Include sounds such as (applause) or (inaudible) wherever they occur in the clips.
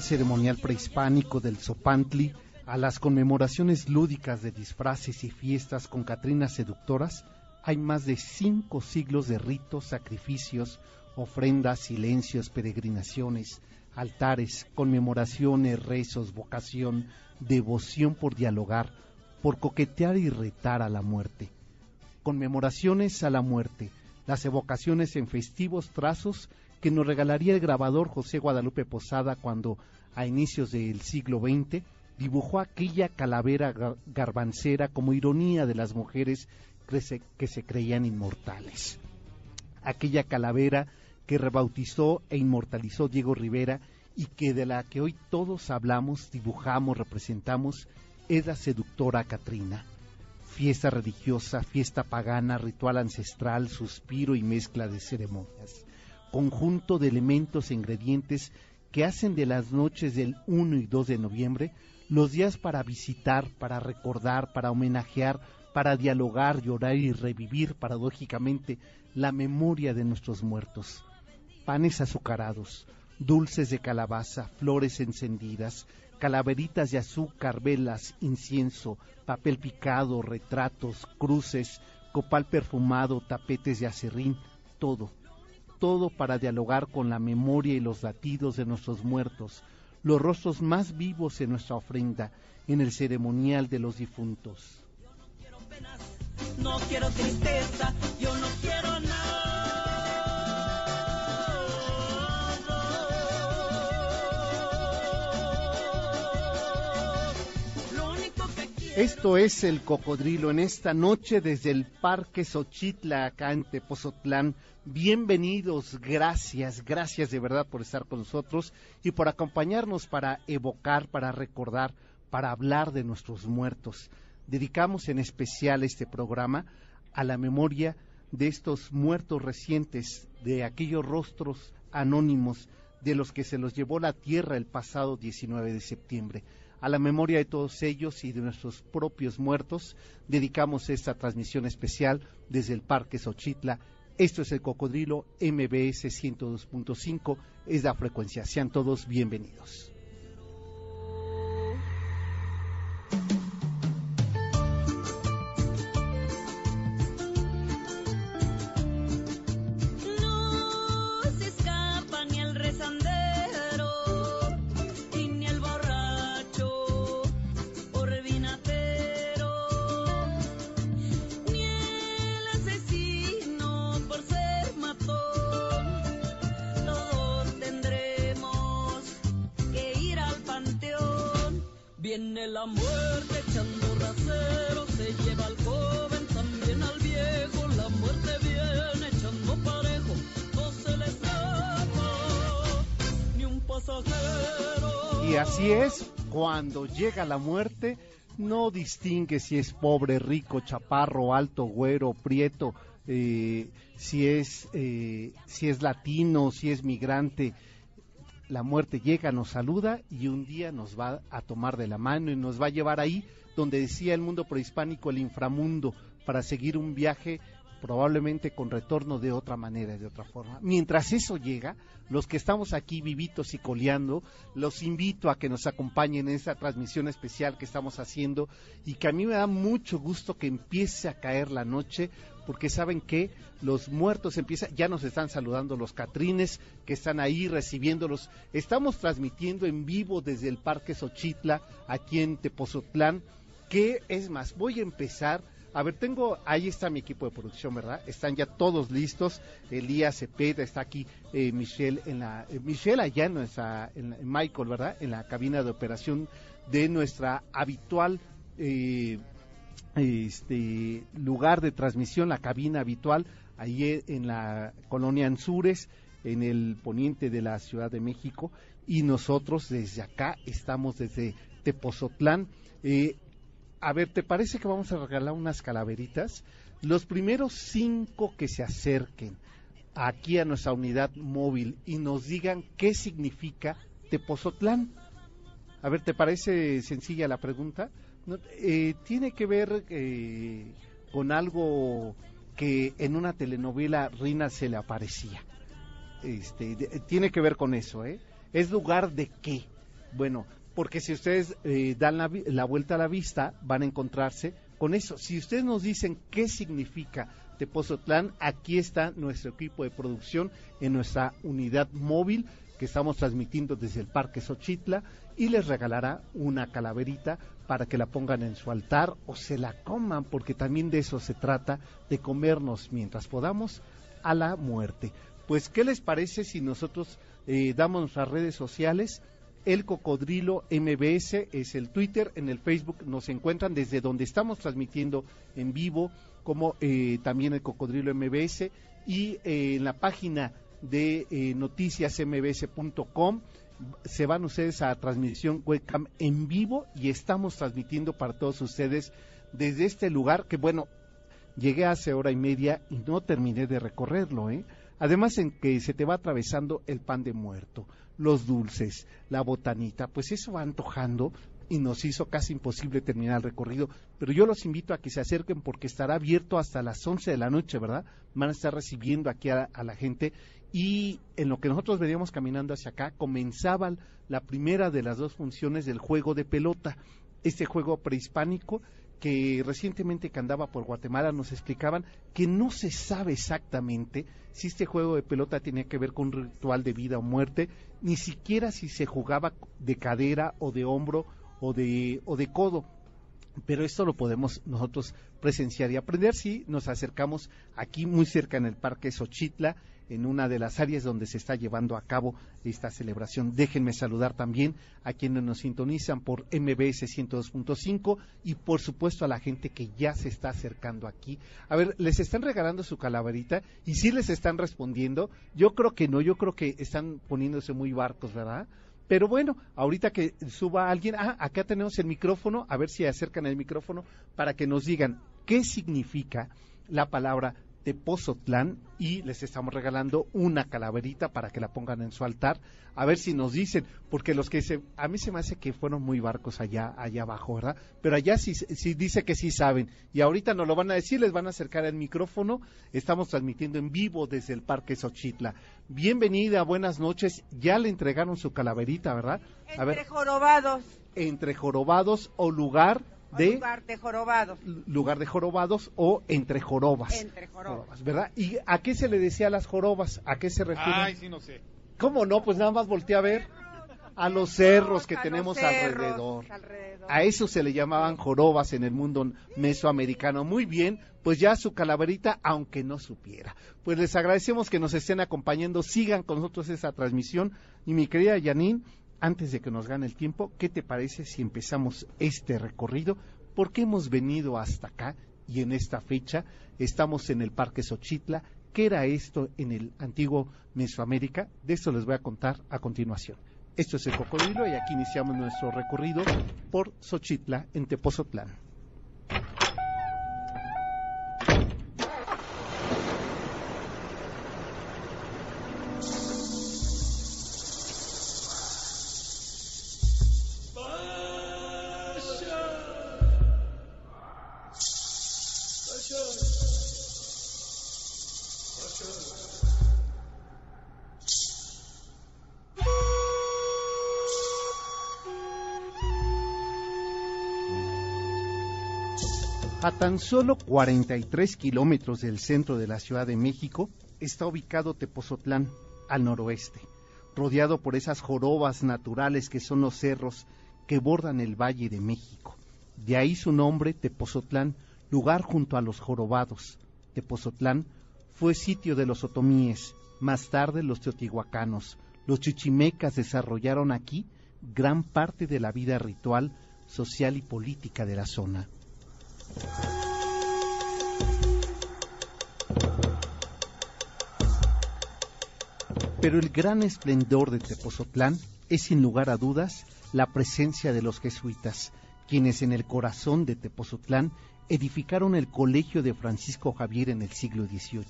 Ceremonial prehispánico del Zopantli a las conmemoraciones lúdicas de disfraces y fiestas con Catrinas seductoras, hay más de cinco siglos de ritos, sacrificios, ofrendas, silencios, peregrinaciones, altares, conmemoraciones, rezos, vocación, devoción por dialogar, por coquetear y retar a la muerte. Conmemoraciones a la muerte, las evocaciones en festivos trazos que nos regalaría el grabador José Guadalupe Posada cuando, a inicios del siglo XX, dibujó aquella calavera gar- garbancera como ironía de las mujeres que se, que se creían inmortales. Aquella calavera que rebautizó e inmortalizó Diego Rivera y que de la que hoy todos hablamos, dibujamos, representamos, es la seductora Catrina fiesta religiosa, fiesta pagana, ritual ancestral, suspiro y mezcla de ceremonias. Conjunto de elementos e ingredientes que hacen de las noches del 1 y 2 de noviembre los días para visitar, para recordar, para homenajear, para dialogar, llorar y revivir paradójicamente la memoria de nuestros muertos. Panes azucarados, dulces de calabaza, flores encendidas, calaveritas de azúcar, velas, incienso, papel picado, retratos, cruces, copal perfumado, tapetes de acerrín, todo, todo para dialogar con la memoria y los latidos de nuestros muertos, los rostros más vivos en nuestra ofrenda, en el ceremonial de los difuntos. quiero penas, no quiero tristeza, yo no quiero nada. Esto es el cocodrilo en esta noche desde el Parque Xochitla, acá en Tepozotlán. Bienvenidos, gracias, gracias de verdad por estar con nosotros y por acompañarnos para evocar, para recordar, para hablar de nuestros muertos. Dedicamos en especial este programa a la memoria de estos muertos recientes, de aquellos rostros anónimos de los que se los llevó la tierra el pasado 19 de septiembre. A la memoria de todos ellos y de nuestros propios muertos, dedicamos esta transmisión especial desde el Parque Xochitla. Esto es el Cocodrilo MBS 102.5, es la frecuencia. Sean todos bienvenidos. Llega la muerte, no distingue si es pobre, rico, chaparro, alto, güero, prieto, eh, si es eh, si es latino, si es migrante. La muerte llega, nos saluda y un día nos va a tomar de la mano y nos va a llevar ahí donde decía el mundo prehispánico el inframundo para seguir un viaje probablemente con retorno de otra manera, de otra forma. Mientras eso llega, los que estamos aquí vivitos y coleando, los invito a que nos acompañen en esta transmisión especial que estamos haciendo y que a mí me da mucho gusto que empiece a caer la noche, porque saben que los muertos empiezan, ya nos están saludando los catrines que están ahí recibiéndolos. Estamos transmitiendo en vivo desde el Parque Xochitla, aquí en Tepozotlán, que es más, voy a empezar a ver, tengo, ahí está mi equipo de producción, ¿verdad? Están ya todos listos. Elías Cepeda está aquí, eh, Michelle en la, eh, Michelle allá en nuestra, Michael, ¿verdad? En la cabina de operación de nuestra habitual eh, este lugar de transmisión, la cabina habitual, ahí en la colonia Anzures, en el poniente de la Ciudad de México, y nosotros desde acá estamos desde Tepozotlán. Eh, a ver, ¿te parece que vamos a regalar unas calaveritas? Los primeros cinco que se acerquen aquí a nuestra unidad móvil y nos digan qué significa Tepozotlán. A ver, ¿te parece sencilla la pregunta? Eh, tiene que ver eh, con algo que en una telenovela Rina se le aparecía. Este, tiene que ver con eso, ¿eh? ¿Es lugar de qué? Bueno, porque si ustedes eh, dan la, vuelta a la vista, van a encontrarse con eso. Si ustedes nos dicen qué significa Tepozotlán, aquí está nuestro equipo de producción en nuestra unidad móvil que estamos transmitiendo desde el Parque Xochitla y les regalará una calaverita para que la pongan en su altar o se la coman, porque también de eso se trata, de comernos mientras podamos a la muerte. Pues, ¿qué les parece si nosotros eh, damos nuestras redes sociales? El Cocodrilo MBS es el Twitter, en el Facebook nos encuentran desde donde estamos transmitiendo en vivo, como eh, también el Cocodrilo MBS, y eh, en la página de eh, noticiasmbs.com se van ustedes a transmisión webcam en vivo y estamos transmitiendo para todos ustedes desde este lugar que bueno, llegué hace hora y media y no terminé de recorrerlo, ¿eh? Además en que se te va atravesando el pan de muerto los dulces, la botanita, pues eso va antojando y nos hizo casi imposible terminar el recorrido. Pero yo los invito a que se acerquen porque estará abierto hasta las 11 de la noche, ¿verdad? Van a estar recibiendo aquí a, la gente y en lo que nosotros veníamos caminando hacia acá comenzaba la primera de las dos funciones del juego de pelota, este juego prehispánico que recientemente que andaba por Guatemala nos explicaban que no se sabe exactamente si este juego de pelota tenía que ver con un ritual de vida o muerte, ni siquiera si se jugaba de cadera o de hombro o de, o de codo. Pero esto lo podemos nosotros presenciar y aprender si nos acercamos aquí muy cerca en el Parque Xochitla, en una de las áreas donde se está llevando a cabo esta celebración. Déjenme saludar también a quienes nos sintonizan por MBS 102.5 y por supuesto a la gente que ya se está acercando aquí. A ver, ¿les están regalando su calaverita? ¿Y si les están respondiendo? Yo creo que no, yo creo que están poniéndose muy barcos, ¿verdad? Pero bueno, ahorita que suba alguien, ah, acá tenemos el micrófono, a ver si acercan el micrófono para que nos digan qué significa la palabra Tepozotlán y les estamos regalando una calaverita para que la pongan en su altar. A ver si nos dicen, porque los que se, a mí se me hace que fueron muy barcos allá, allá abajo, ¿verdad? Pero allá sí, sí dice que sí saben. Y ahorita nos lo van a decir, les van a acercar el micrófono. Estamos transmitiendo en vivo desde el Parque Xochitla. Bienvenida, buenas noches. Ya le entregaron su calaverita, ¿verdad? A Entre jorobados. Entre jorobados o lugar de lugar de jorobados. Lugar de jorobados o entre jorobas. Entre jorobas. ¿Verdad? ¿Y a qué se le decía a las jorobas? ¿A qué se refiere? Ay, sí, no sé. ¿Cómo no? Pues nada más volteé a ver. A los cerros que tenemos alrededor. A eso se le llamaban jorobas en el mundo mesoamericano. Muy bien, pues ya su calaverita, aunque no supiera. Pues les agradecemos que nos estén acompañando. Sigan con nosotros esa transmisión. Y mi querida Janine, antes de que nos gane el tiempo, ¿qué te parece si empezamos este recorrido? Porque hemos venido hasta acá y en esta fecha estamos en el Parque Xochitla. ¿Qué era esto en el antiguo Mesoamérica? De esto les voy a contar a continuación. Esto es el Cocodrilo y aquí iniciamos nuestro recorrido por Xochitla en Tepozotlán. Tan solo 43 kilómetros del centro de la Ciudad de México está ubicado Tepozotlán, al noroeste, rodeado por esas jorobas naturales que son los cerros que bordan el Valle de México. De ahí su nombre, Tepozotlán, lugar junto a los jorobados. Tepozotlán fue sitio de los otomíes, más tarde los teotihuacanos. Los chichimecas desarrollaron aquí gran parte de la vida ritual, social y política de la zona. Pero el gran esplendor de Tepozotlán es sin lugar a dudas la presencia de los jesuitas, quienes en el corazón de Tepozotlán edificaron el Colegio de Francisco Javier en el siglo XVIII,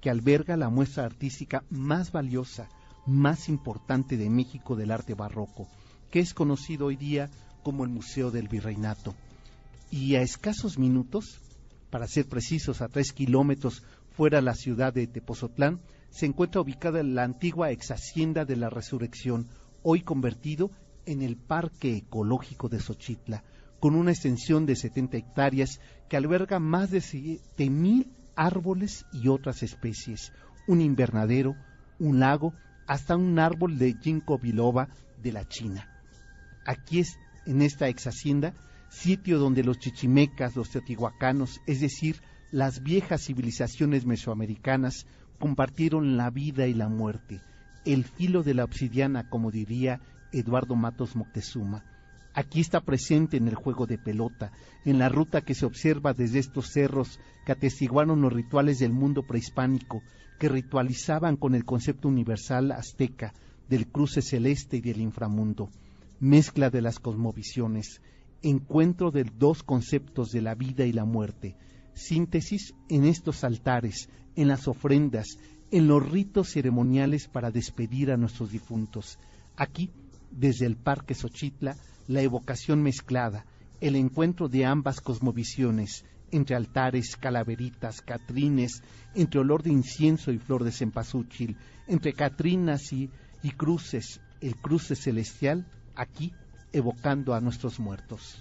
que alberga la muestra artística más valiosa, más importante de México del arte barroco, que es conocido hoy día como el Museo del Virreinato. Y a escasos minutos, para ser precisos a tres kilómetros fuera de la ciudad de Tepozotlán, se encuentra ubicada la antigua ex hacienda de la Resurrección, hoy convertido en el Parque Ecológico de Xochitla, con una extensión de 70 hectáreas que alberga más de mil árboles y otras especies, un invernadero, un lago, hasta un árbol de ginkgo biloba de la China. Aquí es, en esta ex hacienda, sitio donde los chichimecas, los teotihuacanos, es decir, las viejas civilizaciones mesoamericanas, compartieron la vida y la muerte, el filo de la obsidiana, como diría Eduardo Matos Moctezuma. Aquí está presente en el juego de pelota, en la ruta que se observa desde estos cerros que atestiguaron los rituales del mundo prehispánico, que ritualizaban con el concepto universal azteca del cruce celeste y del inframundo, mezcla de las cosmovisiones, encuentro de dos conceptos de la vida y la muerte, síntesis en estos altares, en las ofrendas, en los ritos ceremoniales para despedir a nuestros difuntos. Aquí, desde el Parque Xochitla, la evocación mezclada, el encuentro de ambas cosmovisiones, entre altares, calaveritas, catrines, entre olor de incienso y flor de cempasúchil, entre catrinas y, y cruces, el cruce celestial, aquí evocando a nuestros muertos.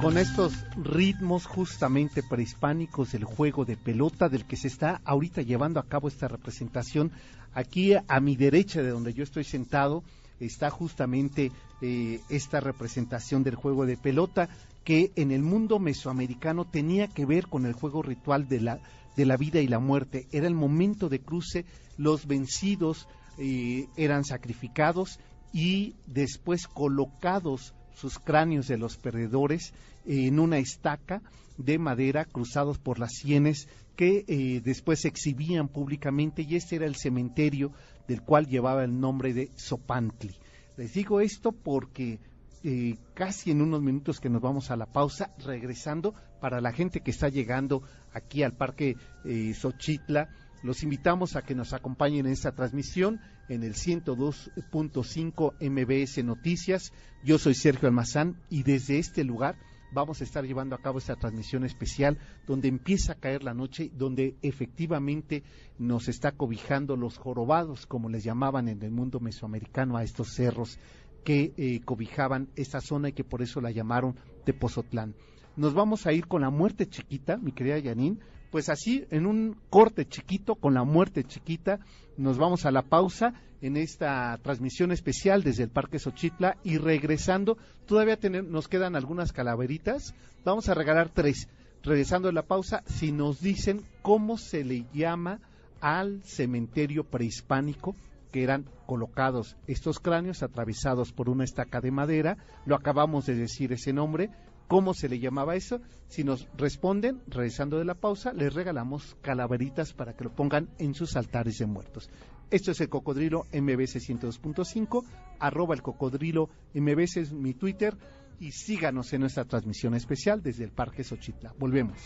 con estos ritmos justamente prehispánicos del juego de pelota del que se está ahorita llevando a cabo esta representación. Aquí a mi derecha de donde yo estoy sentado está justamente eh, esta representación del juego de pelota que en el mundo mesoamericano tenía que ver con el juego ritual de la, de la vida y la muerte. Era el momento de cruce, los vencidos eh, eran sacrificados y después colocados sus cráneos de los perdedores en una estaca de madera cruzados por las sienes que eh, después se exhibían públicamente y este era el cementerio del cual llevaba el nombre de Sopantli. Les digo esto porque eh, casi en unos minutos que nos vamos a la pausa, regresando para la gente que está llegando aquí al Parque eh, Xochitla, los invitamos a que nos acompañen en esta transmisión en el 102.5 MBS Noticias. Yo soy Sergio Almazán y desde este lugar vamos a estar llevando a cabo esta transmisión especial donde empieza a caer la noche, donde efectivamente nos está cobijando los jorobados, como les llamaban en el mundo mesoamericano a estos cerros que eh, cobijaban esta zona y que por eso la llamaron Tepozotlán. Nos vamos a ir con la muerte chiquita, mi querida Yanin, pues así, en un corte chiquito, con la muerte chiquita, nos vamos a la pausa en esta transmisión especial desde el Parque Xochitla y regresando, todavía nos quedan algunas calaveritas, vamos a regalar tres. Regresando a la pausa, si nos dicen cómo se le llama al cementerio prehispánico que eran colocados estos cráneos atravesados por una estaca de madera, lo acabamos de decir ese nombre, cómo se le llamaba eso. Si nos responden, regresando de la pausa, les regalamos calaveritas para que lo pongan en sus altares de muertos. Esto es el Cocodrilo MBC 102.5, arroba el Cocodrilo MBC es mi Twitter y síganos en nuestra transmisión especial desde el Parque Xochitla. Volvemos.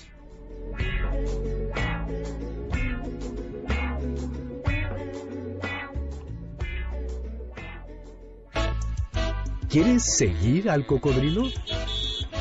¿Quieres seguir al cocodrilo?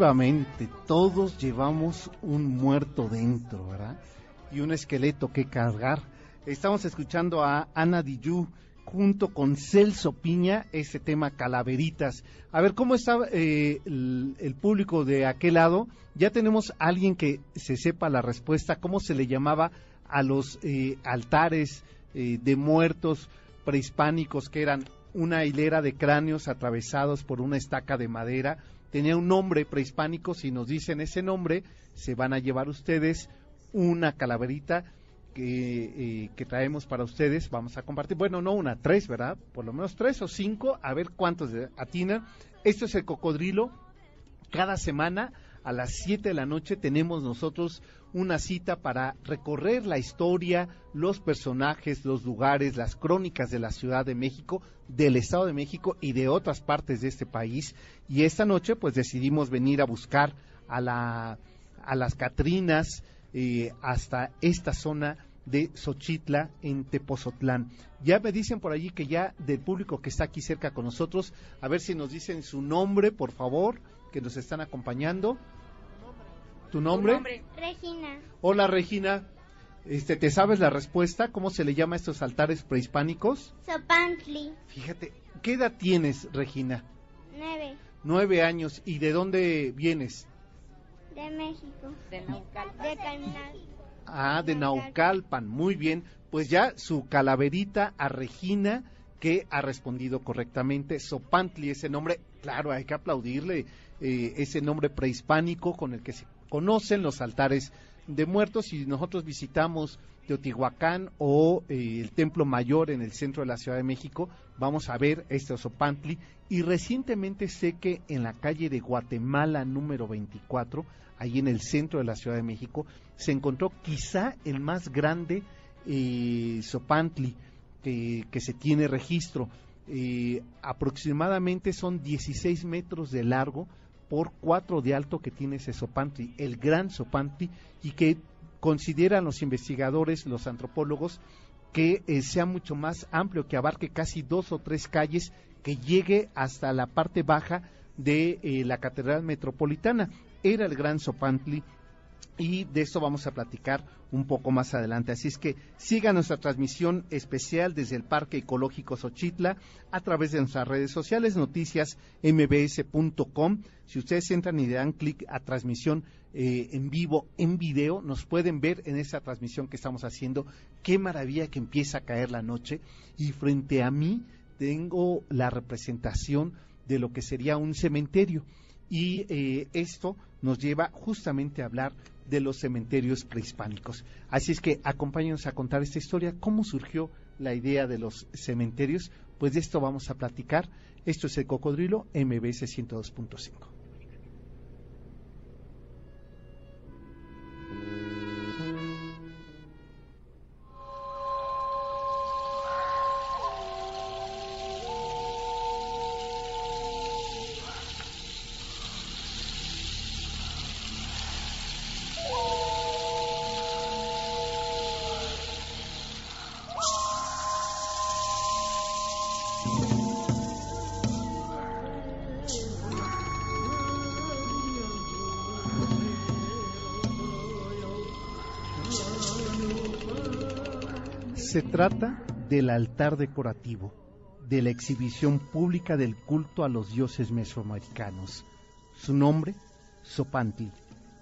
Efectivamente, todos llevamos un muerto dentro, ¿verdad? Y un esqueleto que cargar. Estamos escuchando a Ana Diyu junto con Celso Piña, ese tema Calaveritas. A ver, ¿cómo está eh, el, público de aquel lado? Ya tenemos a alguien que se sepa la respuesta, ¿cómo se le llamaba a los eh, altares eh, de muertos prehispánicos que eran una hilera de cráneos atravesados por una estaca de madera? Tenía un nombre prehispánico, si nos dicen ese nombre, se van a llevar ustedes una calaverita que, eh, que traemos para ustedes. Vamos a compartir, bueno, no una, tres, ¿verdad? Por lo menos tres o cinco, a ver cuántos atinan. Esto es el cocodrilo. Cada semana a las 7 de la noche tenemos nosotros una cita para recorrer la historia, los personajes, los lugares, las crónicas de la Ciudad de México, del Estado de México y de otras partes de este país. Y esta noche pues decidimos venir a buscar a, la, a las Catrinas eh, hasta esta zona de Xochitla en Tepozotlán. Ya me dicen por allí que ya del público que está aquí cerca con nosotros, a ver si nos dicen su nombre, por favor, que nos están acompañando. ¿Tu nombre? Regina, Hola Regina, este, ¿te sabes la respuesta? ¿Cómo se le llama a estos altares prehispánicos? Sopantli, Fíjate, ¿qué edad tienes, Regina? 9, Nueve años. ¿Y de dónde vienes? de México, de Carnal. Ah, de Naucalpan. Muy bien. Pues ya su calaverita a Regina, que ha respondido correctamente. Sopantli, ese nombre, claro, hay que aplaudirle eh, ese nombre prehispánico con el que se conocen los altares de muertos. Y nosotros visitamos Teotihuacán o eh, el Templo Mayor en el centro de la Ciudad de México, vamos a ver este Sopantli. Y recientemente sé que en la calle de Guatemala número 24, ahí en el centro de la Ciudad de México, se encontró quizá el más grande eh, que se tiene registro. Eh, aproximadamente son 16 metros de largo por 4 de alto que tiene ese Sopantli, el gran Sopantli, y que consideran los investigadores, los antropólogos, que eh, sea mucho más amplio, que abarque casi dos o tres calles, que llegue hasta la parte baja de eh, la Catedral Metropolitana. Era el gran Sopantli y de esto vamos a platicar un poco más adelante. Así es que siga nuestra transmisión especial desde el Parque Ecológico Xochitla a través de nuestras redes sociales, noticias mbs.com. Si ustedes entran y le dan clic a transmisión eh, en vivo, en video, nos pueden ver en esa transmisión que estamos haciendo. Qué maravilla que empieza a caer la noche y frente a mí tengo la representación de lo que sería un cementerio y eh, esto nos lleva justamente a hablar de los cementerios prehispánicos. Así es que acompáñenos a contar esta historia, cómo surgió la idea de los cementerios, pues de esto vamos a platicar. Esto es el Cocodrilo MBS 102.5. trata del altar decorativo, de la exhibición pública del culto a los dioses mesoamericanos. Su nombre, Zopantli,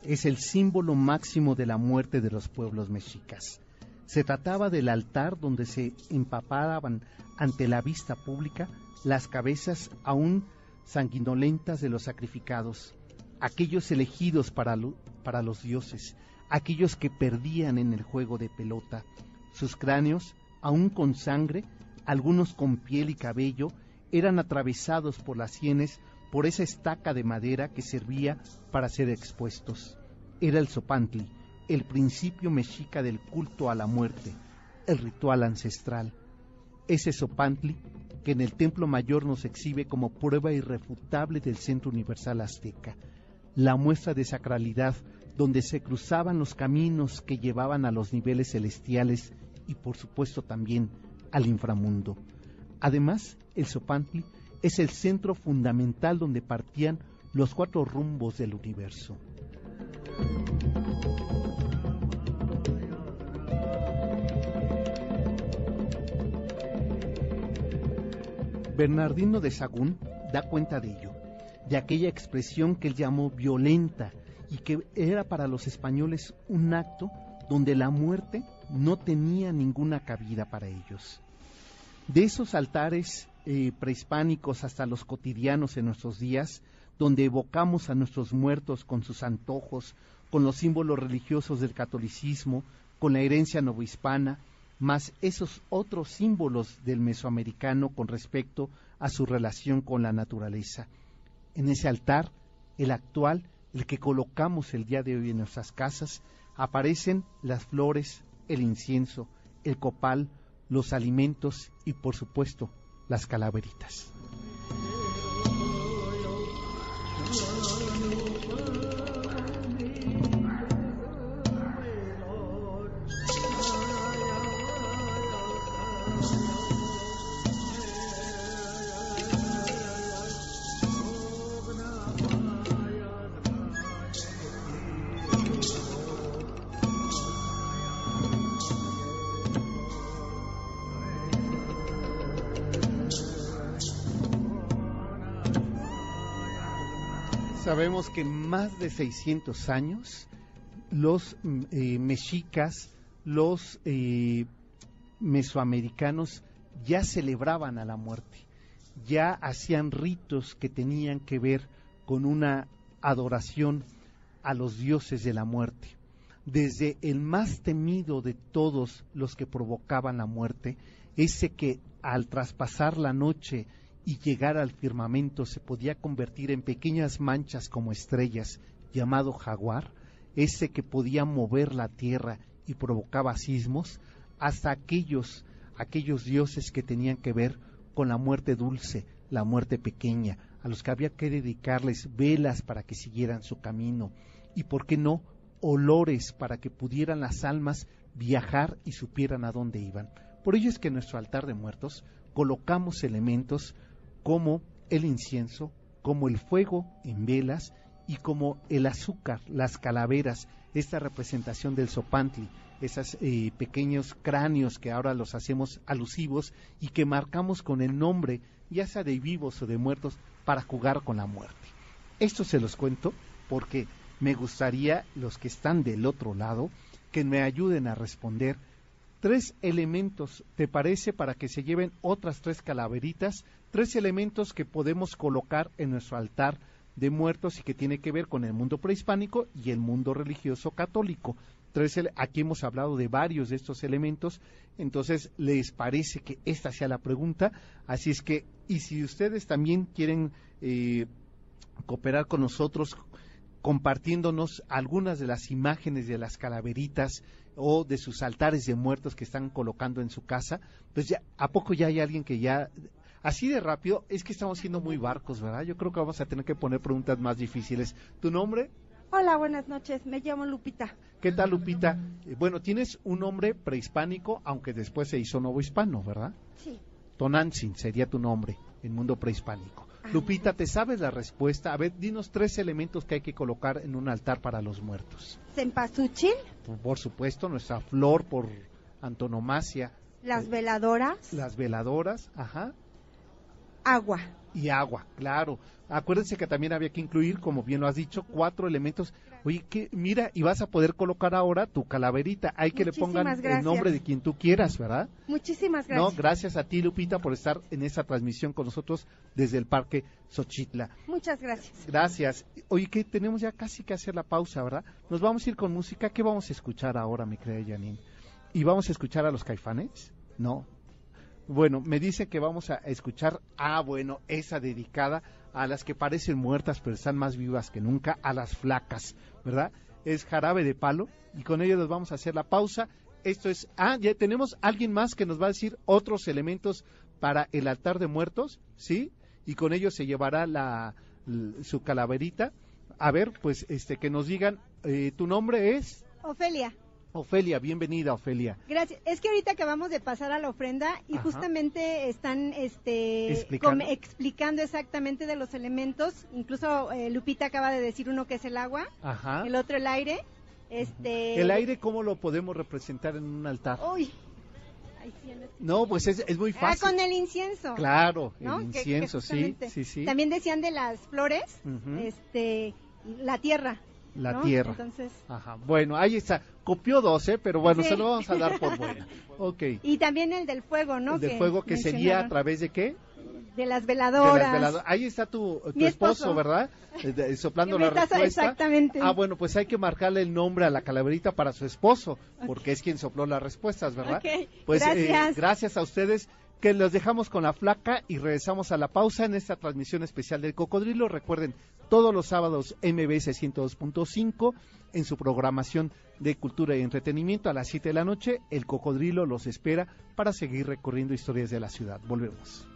es el símbolo máximo de la muerte de los pueblos mexicas. Se trataba del altar donde se empapaban ante la vista pública las cabezas aún sanguinolentas de los sacrificados, aquellos elegidos para, para los dioses, aquellos que perdían en el juego de pelota, sus cráneos, aún con sangre, algunos con piel y cabello, eran atravesados por las sienes por esa estaca de madera que servía para ser expuestos. Era el sopantli, el principio mexica del culto a la muerte, el ritual ancestral. Ese sopantli que en el Templo Mayor nos exhibe como prueba irrefutable del Centro Universal Azteca, la muestra de sacralidad donde se cruzaban los caminos que llevaban a los niveles celestiales y por supuesto también al inframundo. Además, el Sopantli es el centro fundamental donde partían los cuatro rumbos del universo. Bernardino de Sagún da cuenta de ello, de aquella expresión que él llamó violenta y que era para los españoles un acto donde la muerte no tenía ninguna cabida para ellos. De esos altares eh, prehispánicos hasta los cotidianos en nuestros días, donde evocamos a nuestros muertos con sus antojos, con los símbolos religiosos del catolicismo, con la herencia novohispana, más esos otros símbolos del mesoamericano con respecto a su relación con la naturaleza. En ese altar, el actual, el que colocamos el día de hoy en nuestras casas, aparecen las flores, el incienso, el copal, los alimentos y por supuesto las calaveritas. Que más de 600 años los mm, eh, mexicas, los eh, mesoamericanos ya celebraban a la muerte, ya hacían ritos que tenían que ver con una adoración a los dioses de la muerte. Desde el más temido de todos los que provocaban la muerte, ese que al traspasar la noche y llegar al firmamento se podía convertir en pequeñas manchas como estrellas, llamado jaguar, ese que podía mover la tierra y provocaba sismos, hasta aquellos, aquellos dioses que tenían que ver con la muerte dulce, la muerte pequeña, a los que había que dedicarles velas para que siguieran su camino, y por qué no, olores para que pudieran las almas viajar y supieran a dónde iban. Por ello es que en nuestro altar de muertos colocamos elementos como el incienso, como el fuego en velas y como el azúcar, las calaveras, esta representación del sopantli, esos eh, pequeños cráneos que ahora los hacemos alusivos y que marcamos con el nombre, ya sea de vivos o de muertos, para jugar con la muerte. Esto se los cuento porque me gustaría, los que están del otro lado, que me ayuden a responder tres elementos, ¿te parece? Para que se lleven otras tres calaveritas, tres elementos que podemos colocar en nuestro altar de muertos y que tiene que ver con el mundo prehispánico y el mundo religioso católico. Tres, aquí hemos hablado de varios de estos elementos, entonces les parece que esta sea la pregunta, así es que, y si ustedes también quieren eh, cooperar con nosotros compartiéndonos algunas de las imágenes de las calaveritas o de sus altares de muertos que están colocando en su casa, pues ya, ¿a poco ya hay alguien que ya así de rápido? Es que estamos siendo muy barcos, ¿verdad? Yo creo que vamos a tener que poner preguntas más difíciles. ¿Tu nombre? Hola, buenas noches. Me llamo Lupita. ¿Qué tal, Lupita? Eh, bueno, tienes un nombre prehispánico, aunque después se hizo nuevo hispano, ¿verdad? Sí. Tonantzin sería tu nombre en mundo prehispánico. Lupita, ¿te sabes la respuesta? A ver, dinos tres elementos que hay que colocar en un altar para los muertos. Cempasúchil. Por supuesto, nuestra flor por antonomasia, Las veladoras, las veladoras, ajá, agua. y agua, claro. Acuérdense que también había que incluir, como bien lo has dicho, cuatro elementos. Oye, que mira, y vas a poder colocar ahora tu calaverita. Hay que le pongan el nombre de quien tú quieras, ¿verdad? Muchísimas No, gracias. gracias a ti, Lupita, por estar en esta transmisión con nosotros desde el Parque Xochitla. Muchas gracias. Gracias. Oye, que tenemos ya casi que hacer la pausa, ¿verdad? Nos vamos a ir con música. ¿Qué vamos a escuchar ahora, mi querida Janine? ¿Y vamos a escuchar a los caifanes? No. Bueno, me dice que vamos a escuchar, ah, bueno, esa dedicada a las que parecen muertas pero están más vivas que nunca, a las flacas, ¿verdad? Es jarabe de palo y con ello nos vamos a hacer la pausa. Esto es, ah, ya tenemos alguien más que nos va a decir otros elementos para el altar de muertos, ¿sí? Y con ello se llevará la, su calaverita. A ver, pues, este, que nos digan, eh, tu nombre es Ofelia, Ofelia, bienvenida Ofelia. gracias. Es que ahorita acabamos de pasar a la ofrenda y Ajá. justamente están este, Explicando. com- explicando exactamente de los elementos. Incluso eh, Lupita acaba de decir uno que es el agua, Ajá. el otro el aire. Este, El aire, ¿cómo lo podemos representar en un altar? Uy. Ay, sí, en No, pues es, es muy Ah, fácil. con el incienso. Claro, ¿no? el Que- que incienso, sí, sí, sí. También decían de las flores, este, la tierra. La ¿no? tierra. Entonces, Ajá. Bueno, ahí está. Copió 12, pero bueno, Sí. se lo vamos a dar por (laughs) buena. Ok. y también el del fuego, ¿no? el del fuego que sería a través de qué? de las De veladoras. las veladoras. Ahí está tu, esposo, esposo. ¿verdad? Eh, de- soplando la respuesta. exactamente. Ah, bueno, pues hay que marcarle el nombre a la calaverita para su esposo, porque es quien sopló las respuestas, ¿verdad? Ok, Pues eh, gracias. gracias a ustedes que los dejamos con la flaca y regresamos a la pausa en esta transmisión especial del cocodrilo. Recuerden, todos los sábados MBS 102.5 en su programación de cultura y entretenimiento a las 7 de la noche. El cocodrilo los espera para seguir recorriendo historias de la ciudad. Volvemos.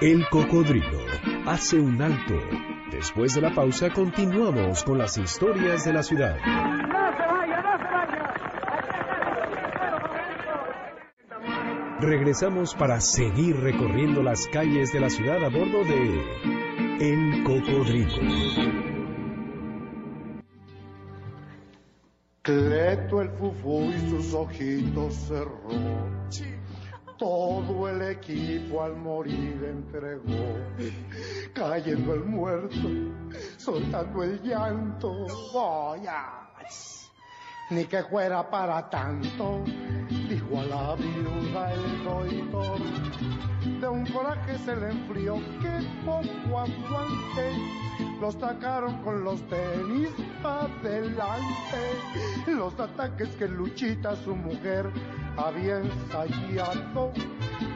El cocodrilo hace un alto. Después de la pausa continuamos con las historias de la ciudad. Regresamos para seguir recorriendo las calles de la ciudad a bordo de El Cocodrilo. Cleto el fufú y sus ojitos cerró. Todo el equipo al morir entregó. Cayendo el muerto, soltando el llanto. Vaya. Ni que fuera para tanto, dijo a la viuda el doctor. De un coraje se le enfrió que poco aguante. Los sacaron con los tenis adelante. Los ataques que Luchita, su mujer, había ensayado.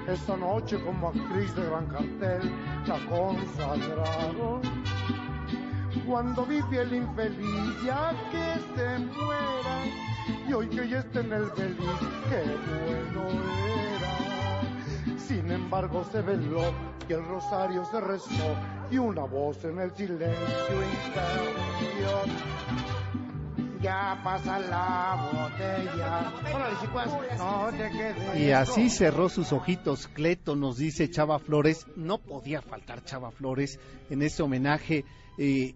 Esa noche como actriz de gran cartel la consagraron. Cuando vive el infeliz ya que se muera y hoy que ya está en el feliz, qué bueno era. Sin embargo se veló y el rosario se rezó y una voz en el silencio interrumpió. Ya pasa la botella. Órale, chicos, no te quedes. Y así cerró sus ojitos Cleto, nos dice Chava Flores. No podía faltar Chava Flores en este homenaje, eh,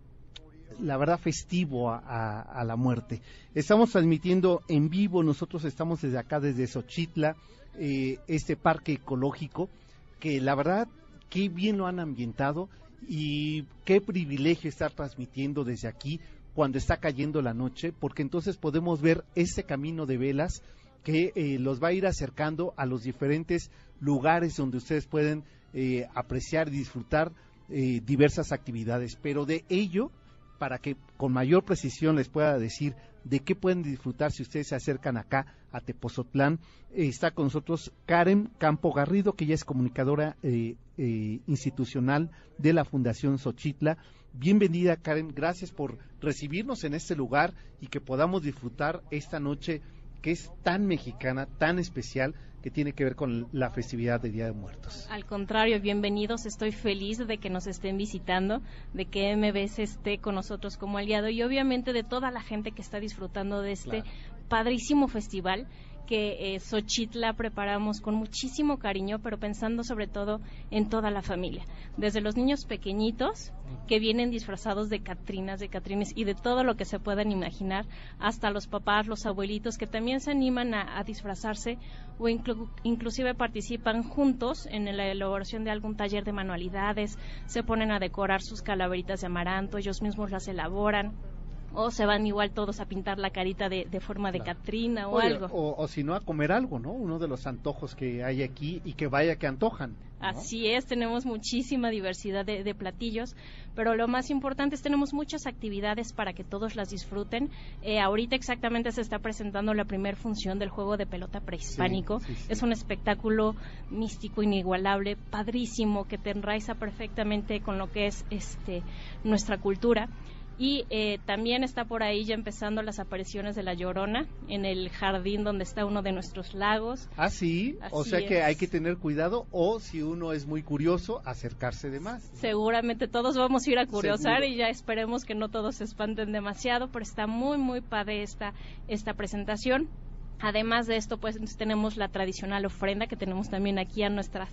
la verdad, festivo a, a- a la muerte. Estamos transmitiendo en vivo, nosotros estamos desde acá, desde Xochitla, eh, este parque ecológico, que la verdad, qué bien lo han ambientado y qué privilegio estar transmitiendo desde aquí cuando está cayendo la noche, porque entonces podemos ver este camino de velas que eh, los va a ir acercando a los diferentes lugares donde ustedes pueden eh, apreciar y disfrutar diversas actividades. Pero de ello, para que con mayor precisión les pueda decir de qué pueden disfrutar si ustedes se acercan acá a Tepozotlán, eh, está con nosotros Karen Campo Garrido, que ella es comunicadora eh, eh, institucional de la Fundación Xochitla. Bienvenida, Karen. Gracias por recibirnos en este lugar y que podamos disfrutar esta noche que es tan mexicana, tan especial, que tiene que ver con la festividad de Día de Muertos. Al contrario, bienvenidos. Estoy feliz de que nos estén visitando, de que MBS esté con nosotros como aliado y obviamente de toda la gente que está disfrutando de este padrísimo festival que eh, Xochitla preparamos con muchísimo cariño, pero pensando sobre todo en toda la familia. Desde los niños pequeñitos, que vienen disfrazados de Catrinas, de Catrines y de todo lo que se puedan imaginar, hasta los papás, los abuelitos, que también se animan a, disfrazarse o inclu- inclusive participan juntos en la elaboración de algún taller de manualidades, se ponen a decorar sus calaveritas de amaranto, ellos mismos las elaboran o se van igual todos a pintar la carita de, de forma de Catrina o Oye, algo. O, o si no, a comer algo, ¿no? Uno de los antojos que hay aquí y que vaya que antojan. ¿no? Así es, tenemos muchísima diversidad de, de platillos, pero lo más importante es tenemos muchas actividades para que todos las disfruten. Eh, ahorita exactamente se está presentando la primera función del juego de pelota prehispánico. Sí, sí, sí. Es un espectáculo místico, inigualable, padrísimo, que te enraiza perfectamente con lo que es este nuestra cultura. Y eh, también está por ahí ya empezando las apariciones de la Llorona en el jardín donde está uno de nuestros lagos. Ah, sí, o Así sea que es. hay que tener cuidado o si uno es muy curioso, acercarse de más. Seguramente todos vamos a ir a curiosar Seguro. y ya esperemos que no todos se espanten demasiado, pero está muy, muy padre esta, esta presentación. Además de esto, pues tenemos la tradicional ofrenda que tenemos también aquí a nuestras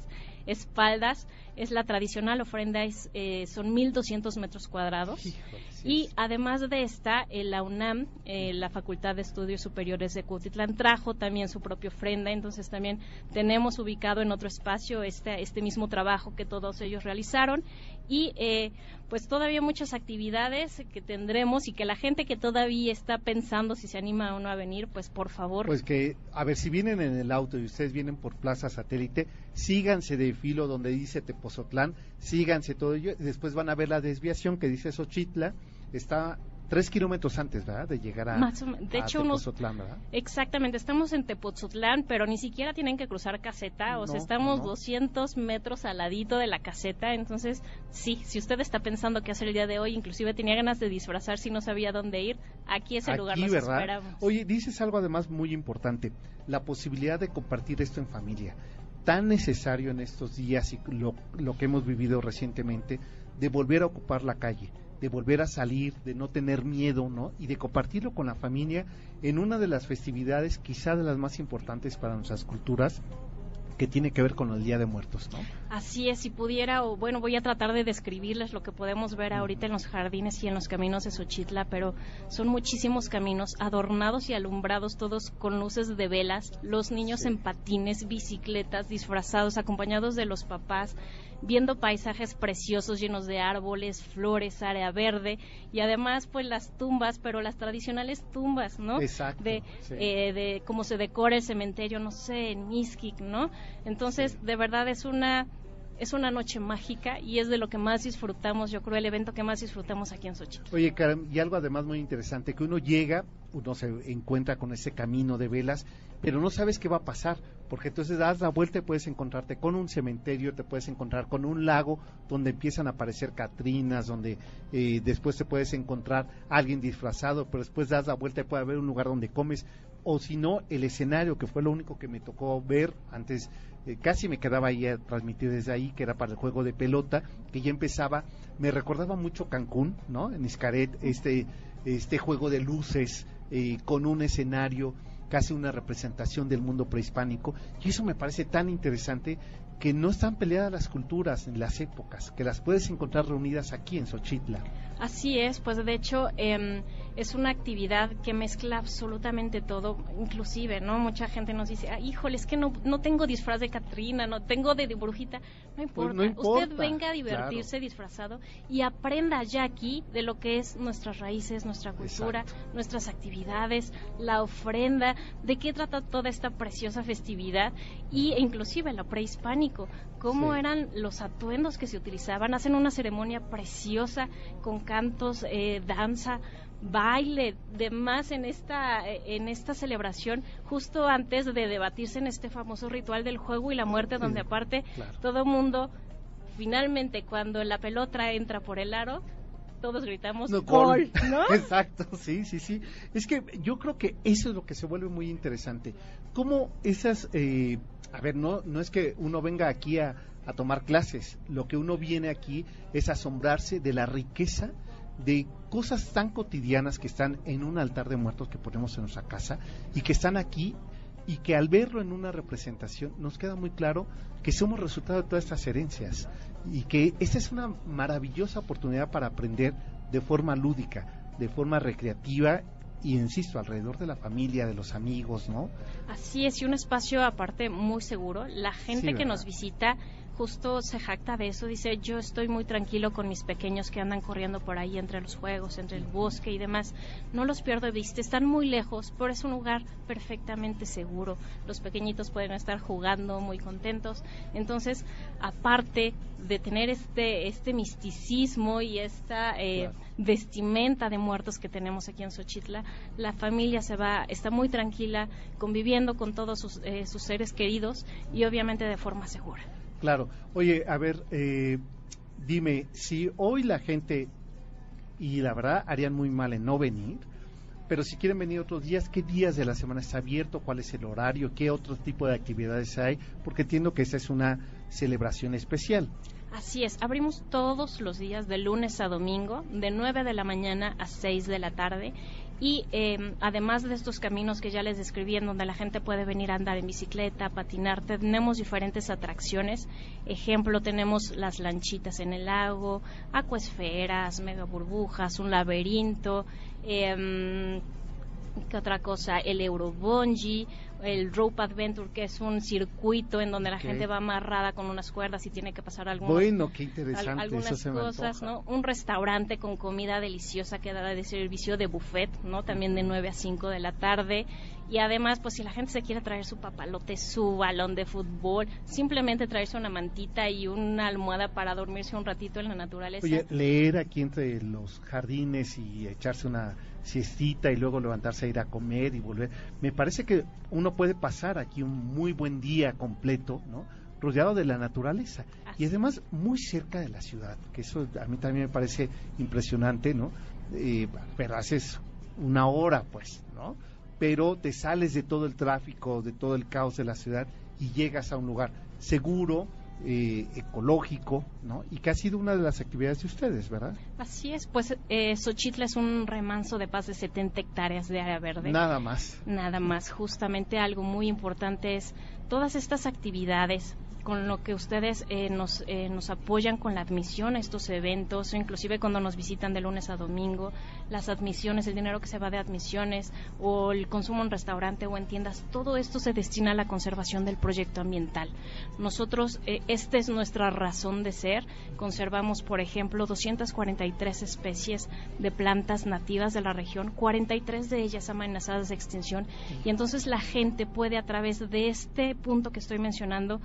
espaldas. Es la tradicional ofrenda, es, eh, son 1.200 metros cuadrados. Híjole, sí, Y además de esta, eh, la UNAM, eh, la Facultad de Estudios Superiores de Cuautitlán, trajo también su propia ofrenda. Entonces también tenemos ubicado en otro espacio este, este mismo trabajo que todos ellos realizaron. Y eh, pues todavía muchas actividades que tendremos y que la gente que todavía está pensando si se anima o no a venir, pues por favor. Pues que, a ver, si vienen en el auto y ustedes vienen por Plaza Satélite, síganse de filo donde dice Tepozotlán, síganse todo ello, y después van a ver la desviación que dice Xochitla, está tres kilómetros antes, ¿verdad? De llegar a, Más o de a hecho, Tepozotlán, ¿verdad? Exactamente, estamos en Tepoztlán, pero ni siquiera tienen que cruzar caseta, o sea, No, estamos no. 200 metros al ladito de la caseta, entonces sí, si usted está pensando qué hacer el día de hoy, inclusive tenía ganas de disfrazar si no sabía dónde ir, aquí es el lugar, nos ¿verdad? esperamos. Oye, dices algo además muy importante, la posibilidad de compartir esto en familia, tan necesario en estos días y lo, lo que hemos vivido recientemente, de volver a ocupar la calle, de volver a salir, de no tener miedo, ¿no? Y de compartirlo con la familia en una de las festividades quizá de las más importantes para nuestras culturas, que tiene que ver con el Día de Muertos, ¿no? Así es, si pudiera, o bueno, voy a tratar de describirles lo que podemos ver ahorita en los jardines y en los caminos de Xochitla, pero son muchísimos caminos adornados y alumbrados todos con luces de velas, los niños en patines, bicicletas, disfrazados, acompañados de los papás, viendo paisajes preciosos llenos de árboles, flores, área verde y además pues las tumbas, pero las tradicionales tumbas, ¿no? Exacto, De, sí. eh, de cómo se decora el cementerio, no sé, en Mixquic, ¿no? Entonces, de verdad es una es una noche mágica y es de lo que más disfrutamos, yo creo, el evento que más disfrutamos aquí en Xochitl. Oye, Karen, y algo además muy interesante, que uno llega, uno se encuentra con ese camino de velas, pero no sabes qué va a pasar, porque entonces das la vuelta y puedes encontrarte con un cementerio, te puedes encontrar con un lago donde empiezan a aparecer catrinas, donde eh, después te puedes encontrar alguien disfrazado, pero después das la vuelta y puede haber un lugar donde comes, o si no, el escenario, que fue lo único que me tocó ver antes, eh, casi me quedaba ahí a transmitir desde ahí, que era para el juego de pelota, que ya empezaba, me recordaba mucho Cancún, ¿no? En Iscaret, este, este juego de luces eh, con un escenario, casi una representación del mundo prehispánico, y eso me parece tan interesante que no están peleadas las culturas en las épocas, que las puedes encontrar reunidas aquí en Xochitla. Así es, pues de hecho em, es una actividad que mezcla absolutamente todo, inclusive, ¿no? Mucha gente nos dice, ah, híjole, es que no, no tengo disfraz de Catrina, no tengo de, de brujita. No importa. Pues no importa, usted venga a divertirse disfrazado y aprenda ya aquí de lo que es nuestras raíces, nuestra cultura, nuestras actividades, la ofrenda, de qué trata toda esta preciosa festividad y e inclusive lo prehispánico, cómo Sí. eran los atuendos que se utilizaban, hacen una ceremonia preciosa con cantos, eh, danza, baile, demás en esta en esta celebración justo antes de debatirse en este famoso ritual del juego y la muerte donde aparte claro. todo mundo finalmente cuando la pelota entra por el aro todos gritamos No, gol, ¿no? (laughs) Exacto, sí, sí, sí. Es que yo creo que eso es lo que se vuelve muy interesante. Cómo esas, eh, a ver, no, no es que uno venga aquí a, a tomar clases, lo que uno viene aquí es asombrarse de la riqueza de cosas tan cotidianas que están en un altar de muertos que ponemos en nuestra casa y que están aquí y que al verlo en una representación nos queda muy claro que somos resultado de todas estas herencias y que esta es una maravillosa oportunidad para aprender de forma lúdica, de forma recreativa y insisto, alrededor de la familia, de los amigos, ¿no? Así es, y un espacio aparte muy seguro. La gente Sí, que nos visita justo se jacta de eso, dice, yo estoy muy tranquilo con mis pequeños que andan corriendo por ahí entre los juegos, entre el bosque y demás. No los pierdo de vista, están muy lejos, pero es un lugar perfectamente seguro. Los pequeñitos pueden estar jugando muy contentos. Entonces, aparte de tener este, este misticismo y esta eh, Claro. vestimenta de muertos que tenemos aquí en Xochitla, la familia se va, está muy tranquila, conviviendo con todos sus, eh, sus seres queridos y obviamente de forma segura. Claro. Oye, a ver, eh, dime, si hoy la gente, y la verdad harían muy mal en no venir, pero si quieren venir otros días, ¿qué días de la semana está abierto? ¿Cuál es el horario? ¿Qué otro tipo de actividades hay? Porque entiendo que esta es una celebración especial. Así es, abrimos todos los días de lunes a domingo, de 9 de la mañana a 6 de la tarde. Y eh, además de estos caminos que ya les describí, en donde la gente puede venir a andar en bicicleta, patinar, tenemos diferentes atracciones. Ejemplo, tenemos las lanchitas en el lago, acuesferas, mega burbujas, un laberinto. em, ¿Qué otra cosa? El Eurobungee, el Rope Adventure, que es un circuito en donde la gente va amarrada con unas cuerdas y tiene que pasar algunos Bueno, qué interesante, eso algunas se me cosas, antoja. ¿no? Un restaurante con comida deliciosa que da de servicio de buffet, ¿no? También de 9 a 5 de la tarde. Y además, pues si la gente se quiere traer su papalote, su balón de fútbol, simplemente traerse una mantita y una almohada para dormirse un ratito en la naturaleza. Oye, leer aquí entre los jardines y echarse una siestita y luego levantarse a ir a comer y volver. Me parece que uno puede pasar aquí un muy buen día completo, ¿no? Rodeado de la naturaleza Así y además muy cerca de la ciudad, que eso a mí también me parece impresionante, ¿no? Eh, pero haces una hora, pues, ¿no? Pero te sales de todo el tráfico, de todo el caos de la ciudad y llegas a un lugar seguro, eh, ecológico, ¿no? Y que ha sido una de las actividades de ustedes, ¿verdad? Así es, pues eh, Xochitla es un remanso de más de 70 hectáreas de área verde. Nada más. Nada más, justamente algo muy importante es todas estas actividades con lo que ustedes eh, nos, eh, nos apoyan con la admisión a estos eventos, inclusive cuando nos visitan de lunes a domingo, las admisiones, el dinero que se va de admisiones o el consumo en restaurante o en tiendas, todo esto se destina a la conservación del proyecto ambiental. Nosotros, eh, esta es nuestra razón de ser, conservamos, por ejemplo, 243 especies de plantas nativas de la región, 43 de ellas amenazadas de extinción, y entonces la gente puede a través de este punto que estoy mencionando,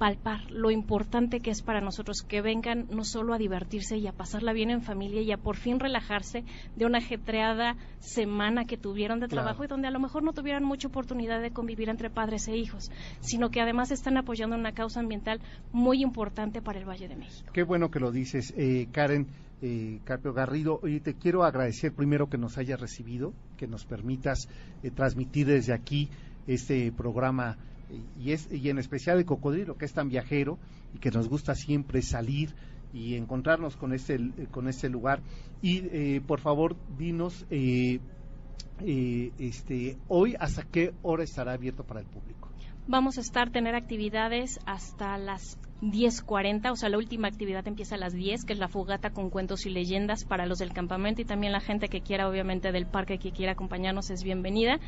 palpar lo importante que es para nosotros que vengan no solo a divertirse y a pasarla bien en familia y a por fin relajarse de una ajetreada semana que tuvieron de Claro. trabajo y donde a lo mejor no tuvieran mucha oportunidad de convivir entre padres e hijos, sino que además están apoyando una causa ambiental muy importante para el Valle de México. Qué bueno que lo dices, eh, Karen eh, Carpio Garrido. Oye, te quiero agradecer primero que nos hayas recibido, que nos permitas eh, transmitir desde aquí este programa y, es, y en especial el cocodrilo, que es tan viajero y que nos gusta siempre salir y encontrarnos con este, con este lugar. Y eh, por favor, dinos eh, eh, este, hoy hasta qué hora estará abierto para el público. Vamos a estar tener actividades hasta las 10.40, o sea, la última actividad empieza a las 10, que es la fogata con cuentos y leyendas para los del campamento y también la gente que quiera, obviamente, del parque que quiera acompañarnos es bienvenida.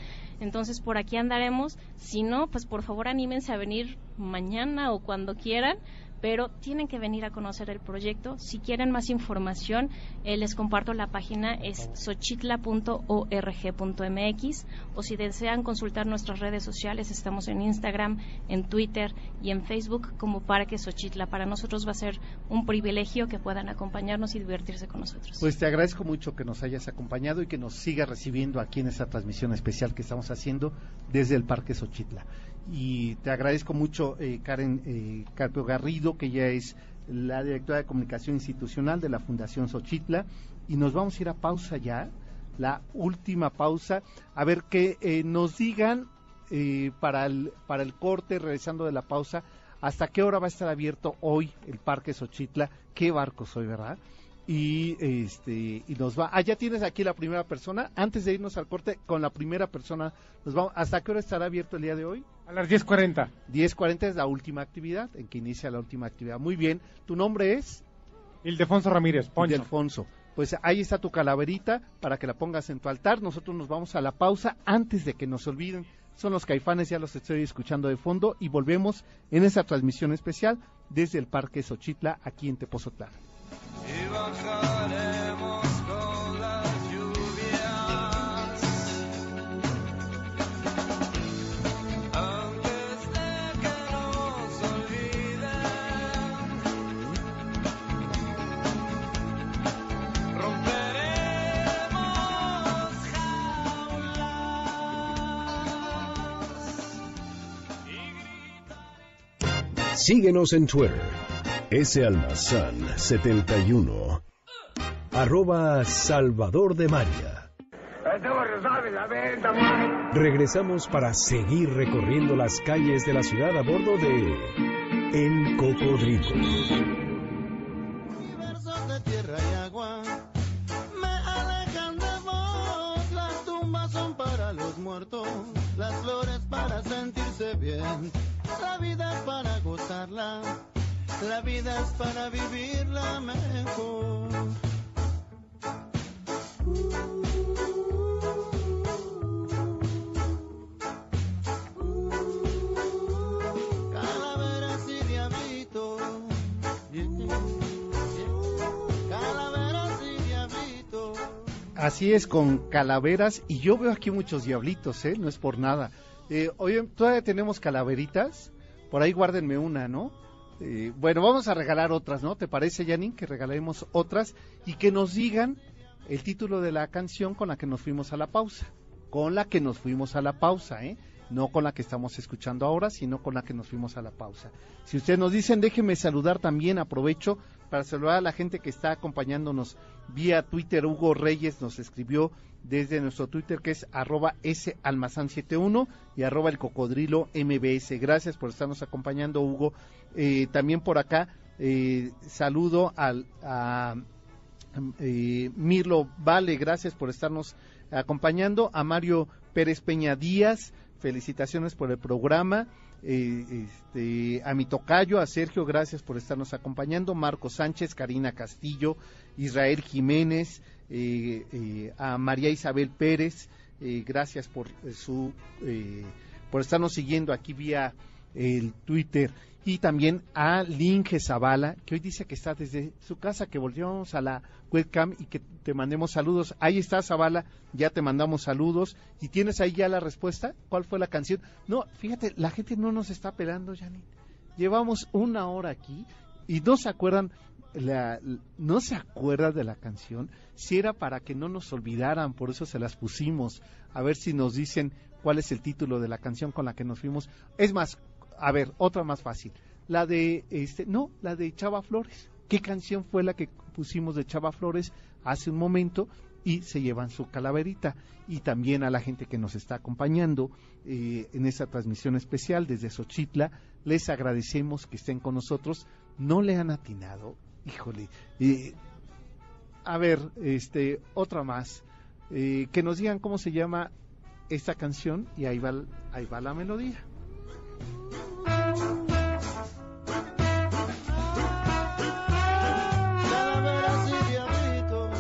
Entonces, por aquí andaremos. Si no, pues por favor anímense a venir mañana o cuando quieran pero tienen que venir a conocer el proyecto. Si quieren más información, eh, les comparto la página, es xochitla.org.mx o si desean consultar nuestras redes sociales, estamos en Instagram, en Twitter y en Facebook como Parque Xochitla. Para nosotros va a ser un privilegio que puedan acompañarnos y divertirse con nosotros. Pues te agradezco mucho que nos hayas acompañado y que nos sigas recibiendo aquí en esta transmisión especial que estamos haciendo desde el Parque Xochitla. Y te agradezco mucho, eh, Karen eh, Carpio Garrido, que ya es la directora de comunicación institucional de la Fundación Xochitla, y nos vamos a ir a pausa ya, la última pausa, a ver que eh, nos digan eh, para, el, para el corte, regresando de la pausa, hasta qué hora va a estar abierto hoy el Parque Xochitla, qué barcos hoy, ¿verdad? y este y nos va ah ya tienes aquí la primera persona. Antes de irnos al corte con la primera persona nos vamos. Hasta qué hora estará abierto el día de hoy A las 10.40. 10.40 es la última actividad en que inicia la última actividad. Muy bien tu nombre es Ildefonso Ramírez, Poncho. Ildefonso. Pues ahí está tu calaverita para que la pongas en tu altar. Nosotros nos vamos a la pausa antes de que nos olviden. Son los caifanes ya los estoy escuchando de fondo y volvemos en esa transmisión especial desde el Parque Xochitla aquí en Tepozotlán. Y bajaremos Síguenos en Twitter, S Almazán 71, arroba Salvador de María. Regresamos para seguir recorriendo las calles de la ciudad a bordo de El Cocodrilo. Es, con calaveras, y yo veo aquí muchos diablitos, ¿eh? No es por nada. Eh, todavía tenemos calaveritas, por ahí guárdenme una, ¿no? Eh, bueno, vamos a regalar otras, ¿no? ¿Te parece, Janine, que regalemos otras y que nos digan el título de la canción con la que nos fuimos a la pausa? Con la que nos fuimos a la pausa, ¿eh? No con la que estamos escuchando ahora, sino con la que nos fuimos a la pausa. Si ustedes nos dicen, déjenme saludar también, aprovecho para saludar a la gente que está acompañándonos vía Twitter. Hugo Reyes nos escribió desde nuestro Twitter que es arroba salmazán71 y arroba el cocodrilo mbs. Gracias por estarnos acompañando, Hugo. Eh, también por acá eh, saludo al, a eh, Mirlo Vale, gracias por estarnos acompañando. A Mario Pérez Peña Díaz, felicitaciones por el programa. Eh, este, a mi tocayo, a Sergio, gracias por estarnos acompañando. Marco Sánchez, Karina Castillo, Israel Jiménez, eh, eh, a María Isabel Pérez, eh, gracias por su por estarnos siguiendo aquí vía el Twitter y también a Linge Zavala, que hoy dice que está desde su casa, que volvemos a la webcam y que te mandemos saludos. Ahí está Zavala, ya te mandamos saludos. ¿Y tienes ahí ya la respuesta? ¿Cuál fue la canción? No, fíjate, la gente no nos está pelando, Janine. Llevamos una hora aquí y no se acuerdan, la, no se acuerdan de la canción. Si era para que no nos olvidaran, por eso se las pusimos. A ver si nos dicen cuál es el título de la canción con la que nos fuimos. Es más, a ver, otra más fácil. La de, este, no, la de Chava Flores. ¿Qué canción fue la que pusimos de Chava Flores hace un momento? Y se llevan su calaverita. Y también a la gente que nos está acompañando eh, en esta transmisión especial desde Xochitla, les agradecemos que estén con nosotros. No le han atinado, híjole. eh, a ver, este, otra más. Eh, que nos digan cómo se llama esta canción y ahí va, ahí va la melodía. Calaveras y diablitos.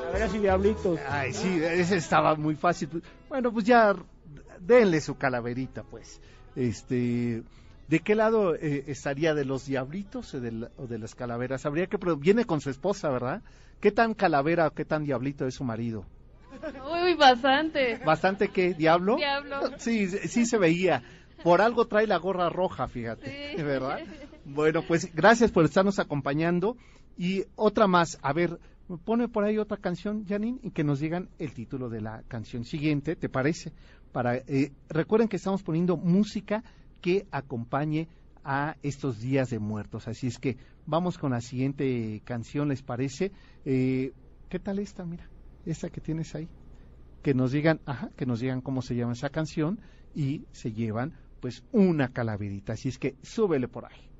Calaveras y diablitos. Ay, sí, ese estaba muy fácil. Bueno, pues ya denle su calaverita, pues. Este, ¿de qué lado eh, estaría de los diablitos o de, la- o de las calaveras? Habría que viene con su esposa, ¿verdad? ¿Qué tan calavera o qué tan diablito es su marido? Uy, bastante. Bastante que diablo. Diablo. Sí, sí se veía. Por algo trae la gorra roja, fíjate, Sí. (laughs) ¿verdad? (laughs) Bueno, pues gracias por estarnos acompañando. Y otra más, a ver, pone por ahí otra canción, Janine, y que nos digan el título de la canción siguiente, ¿te parece? Para eh, Recuerden que estamos poniendo música que acompañe a estos días de muertos. Así es que vamos con la siguiente canción, ¿les parece? Eh, ¿Qué tal esta? Mira, esta que tienes ahí. Que nos digan, ajá, que nos digan cómo se llama esa canción y se llevan pues una calaverita. Así es que súbele por ahí.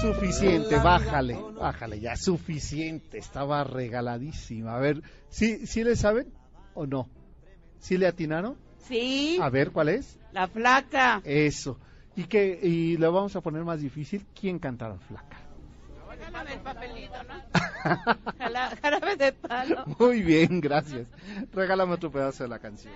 Suficiente, bájale, bájale ya, suficiente, estaba regaladísima. A ver, ¿sí, ¿sí le saben o no? ¿Sí le atinaron? Sí. A ver, ¿cuál es? La flaca. Eso. Y que y lo vamos a poner más difícil, ¿quién cantará flaca? El papelito, ¿no? (laughs) Jala- Jarabe de palo. Muy bien, gracias. Regálame otro pedazo de la canción.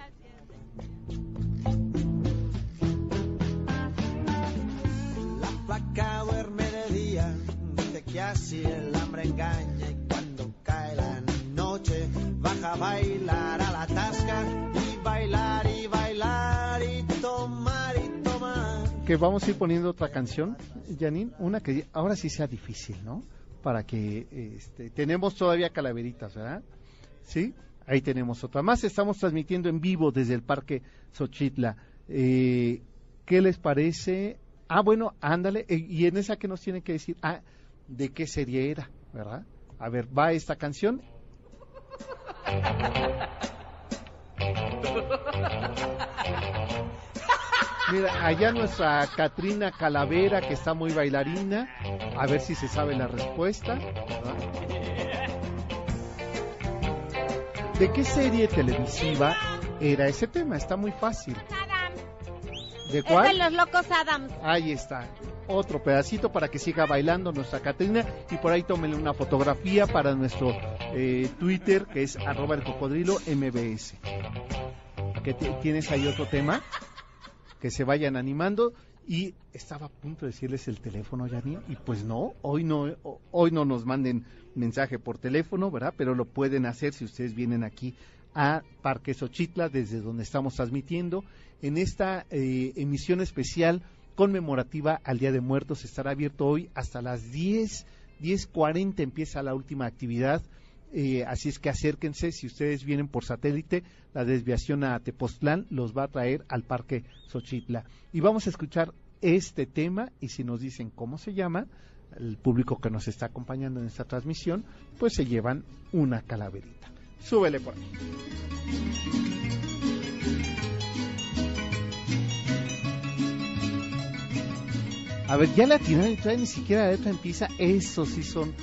La flaca duerme de día, dice que así el hambre engaña y cuando cae la noche baja a bailar a la tasca y bailar y Que vamos a ir poniendo otra canción, Janine, una que ahora sí sea difícil, ¿no? Para que este, tenemos todavía calaveritas, ¿verdad? Sí, ahí tenemos otra más. Estamos transmitiendo en vivo desde el Parque Xochitla. Eh, ¿Qué les parece? Ah, bueno, ándale. eh, y en esa que nos tienen que decir, ah, ¿de qué serie era? ¿Verdad? A ver, va esta canción. (laughs) Mira, allá nuestra Katrina Calavera, que está muy bailarina. A ver si se sabe la respuesta. ¿De qué serie televisiva era ese tema? Está muy fácil. ¿De Es de cuál? los locos Adams. Ahí está. Otro pedacito para que siga bailando nuestra Catrina y por ahí tómenle una fotografía para nuestro eh, Twitter que es arroba el cocodrilo mbs. Ti- tienes ahí otro tema que se vayan animando y estaba a punto de decirles el teléfono, Janine, y pues no, hoy no, ho- hoy no nos manden mensaje por teléfono, ¿verdad? Pero lo pueden hacer si ustedes vienen aquí a Parque Xochitla, desde donde estamos transmitiendo. En esta eh, emisión especial conmemorativa al Día de Muertos estará abierto hoy hasta las 10, 10.40 empieza la última actividad. Eh, así es que acérquense, si ustedes vienen por satélite, la desviación a Tepoztlán los va a traer al Parque Xochitla. Y vamos a escuchar este tema y si nos dicen cómo se llama, el público que nos está acompañando en esta transmisión, pues se llevan una calaverita. Súbele por ahí. A ver, ya la tiraron y todavía ni siquiera la letra empieza. Esos sí son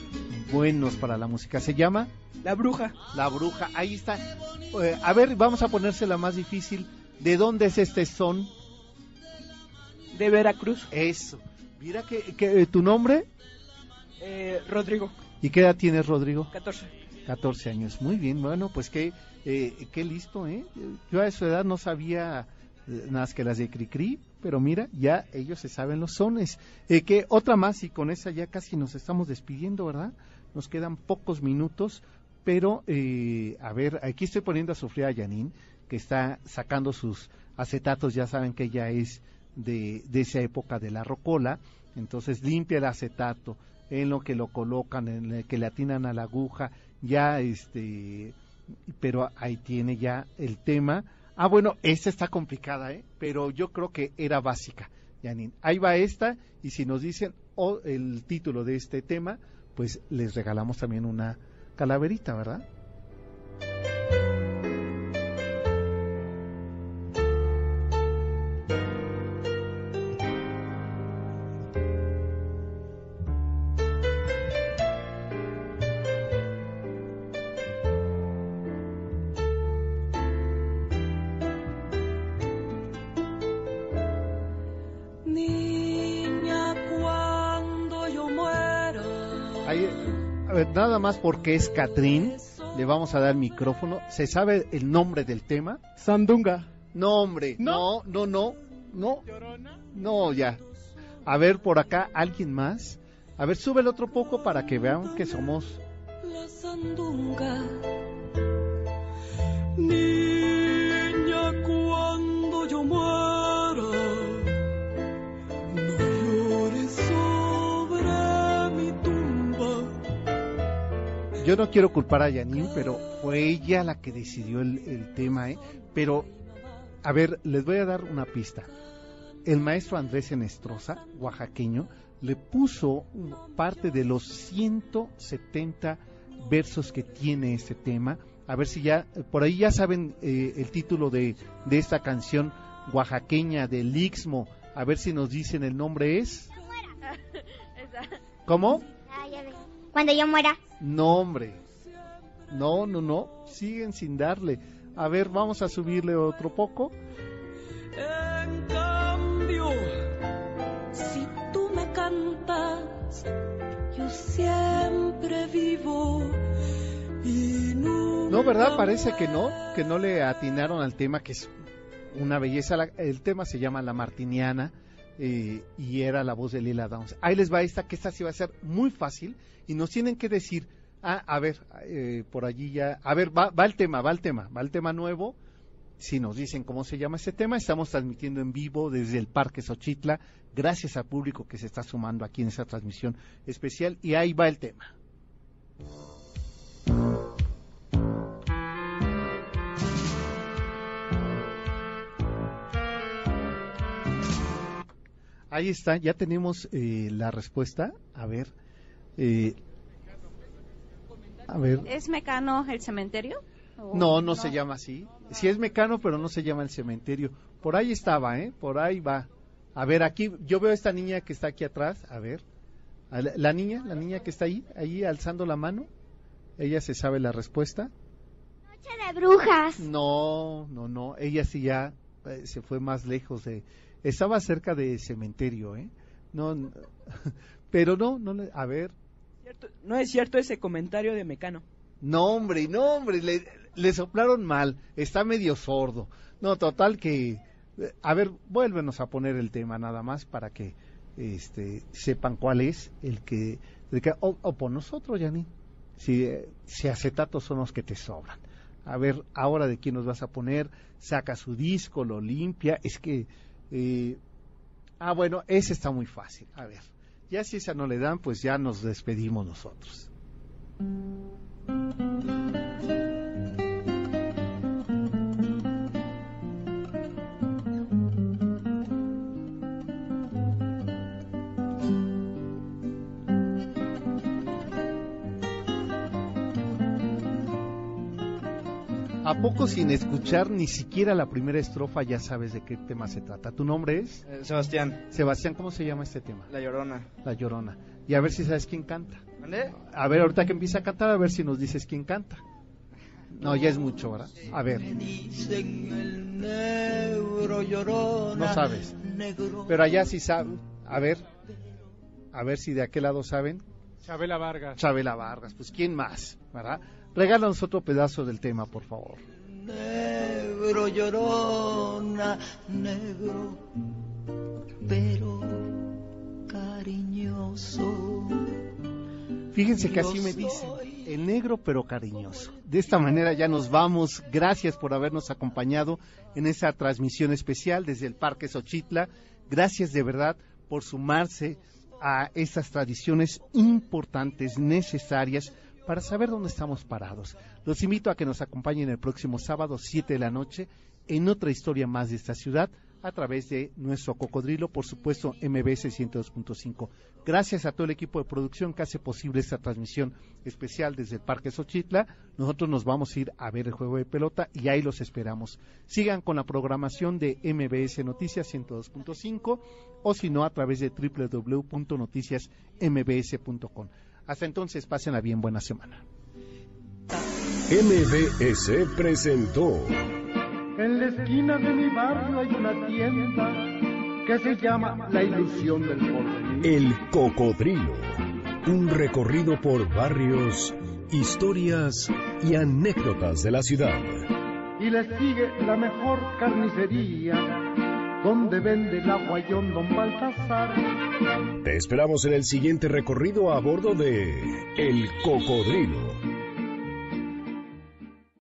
buenos para la música. Se llama La bruja. La bruja. Ahí está. Eh, a ver, vamos a ponérsela más difícil. ¿De dónde es este son? De Veracruz. Eso. Mira que, que, eh, tu nombre Eh, Rodrigo. y qué edad tienes, Rodrigo. 14. 14 años. Muy bien, bueno, pues qué, eh, qué listo, ¿eh? Yo a su edad no sabía eh, nada más que las de Cricri, pero mira, ya ellos se saben los sones. Eh, que otra más y con esa ya casi nos estamos despidiendo, ¿verdad? Nos quedan pocos minutos, pero eh, a ver, aquí estoy poniendo a sufrir a Yanin, que está sacando sus acetatos, ya saben que ella es de, de esa época de la rocola, entonces limpia el acetato, en lo que lo colocan, en el que le atinan a la aguja, ya este, pero ahí tiene ya el tema. Ah, bueno, esta está complicada, ¿eh? pero yo creo que era básica, Janine. Ahí va esta, y si nos dicen o el título de este tema, pues les regalamos también una calaverita, ¿verdad? Más porque es Catrín, le vamos a dar micrófono. ¿Se sabe el nombre del tema? Sandunga. No, hombre, no, no, no, no, no, ya. A ver, por acá, ¿alguien más? A ver, sube el otro poco para que vean que somos... La sandunga. Yo no quiero culpar a Janine, pero fue ella la que decidió el, el tema, ¿eh? Pero, a ver, les voy a dar una pista. El maestro Andrés Enestrosa, oaxaqueño, le puso parte de los 170 versos que tiene este tema. A ver si ya, por ahí ya saben eh, el título de, de esta canción oaxaqueña del Ixmo. A ver si nos dicen el nombre es. ¿Cómo? Ah. Cuando yo muera. No, hombre. No, no, no. Siguen sin darle. A ver, vamos a subirle otro poco. En cambio, si tú me cantas, yo siempre vivo y nunca No, ¿verdad? Parece que no, que no le atinaron al tema, que es una belleza. El tema se llama La Martiniana eh, y era la voz de Lila Downs. Ahí les va esta, que esta sí va a ser muy fácil y nos tienen que decir, ah, a ver, eh, por allí ya, a ver, va, el tema, va el tema, va el tema nuevo. Si nos dicen cómo se llama este tema, estamos transmitiendo en vivo desde el Parque Xochitla, gracias al público que se está sumando aquí en esta transmisión especial, y ahí va el tema. Ahí está, ya tenemos eh, la respuesta. A ver, eh, a ver, ¿Es Mecano el cementerio? ¿O no, no se llama así. Sí es mecano, pero no se llama el cementerio. Por ahí estaba, ¿eh? Por ahí va. A ver, aquí, yo veo a esta niña que está aquí atrás. A ver. A la, la niña, la niña que está ahí, ahí alzando la mano. Ella se sabe la respuesta. Noche de brujas. No, no, no. Ella sí ya eh, se fue más lejos de. Estaba cerca de cementerio, ¿eh? No, (laughs) pero no, no. le- A ver. No es cierto ese comentario de Mecano. No, hombre, no, hombre, le, le soplaron mal, está medio sordo. No, total que... eh, A ver, vuélvenos a poner el tema nada más para que este, sepan cuál es el que... el que- o, o por nosotros, Yani. Si, eh, si acetatos son los que te sobran. A ver, ahora de quién nos vas a poner, saca su disco, lo limpia, es que... eh, ah, bueno, ese está muy fácil. A ver, ya si esa no le dan, pues ya nos despedimos nosotros. ¿A poco sin escuchar ni siquiera la primera estrofa ya sabes de qué tema se trata? ¿Tu nombre es? Eh, Sebastián, Sebastián, ¿cómo se llama este tema? La Llorona. La Llorona. Y a ver si sabes quién canta. ¿Mande? A ver, ahorita que empieza a cantar, a ver si nos dices quién canta. No, ya es mucho, ¿verdad? A ver, no sabes. Pero allá sí saben. A ver, a ver si de aquel lado saben. Chabela Vargas. Chabela Vargas, pues ¿quién más? ¿Verdad? Regálanos otro pedazo del tema, por favor. Negro llorona, negro, pero cariñoso. Fíjense que así me dicen, el negro pero cariñoso. De esta manera ya nos vamos. Gracias por habernos acompañado en esta transmisión especial desde el Parque Xochitla. Gracias de verdad por sumarse a estas tradiciones importantes, necesarias para saber dónde estamos parados. Los invito a que nos acompañen el próximo sábado, 7 de la noche, en otra historia más de esta ciudad a través de nuestro cocodrilo, por supuesto, MBS 102.5. Gracias a todo el equipo de producción que hace posible esta transmisión especial desde el Parque Xochitla. Nosotros nos vamos a ir a ver el juego de pelota y ahí los esperamos. Sigan con la programación de MBS Noticias 102.5 o si no a través de www.noticiasmbs.com. Hasta entonces, pásenla bien, buena semana. MBS presentó En la esquina de mi barrio hay una tienda que se llama La Ilusión del Porvenir. El Cocodrilo. Un recorrido por barrios, historias y anécdotas de la ciudad. Y le sigue la mejor carnicería donde vende el aguayón Don Baltasar. Te esperamos en el siguiente recorrido a bordo de El Cocodrilo.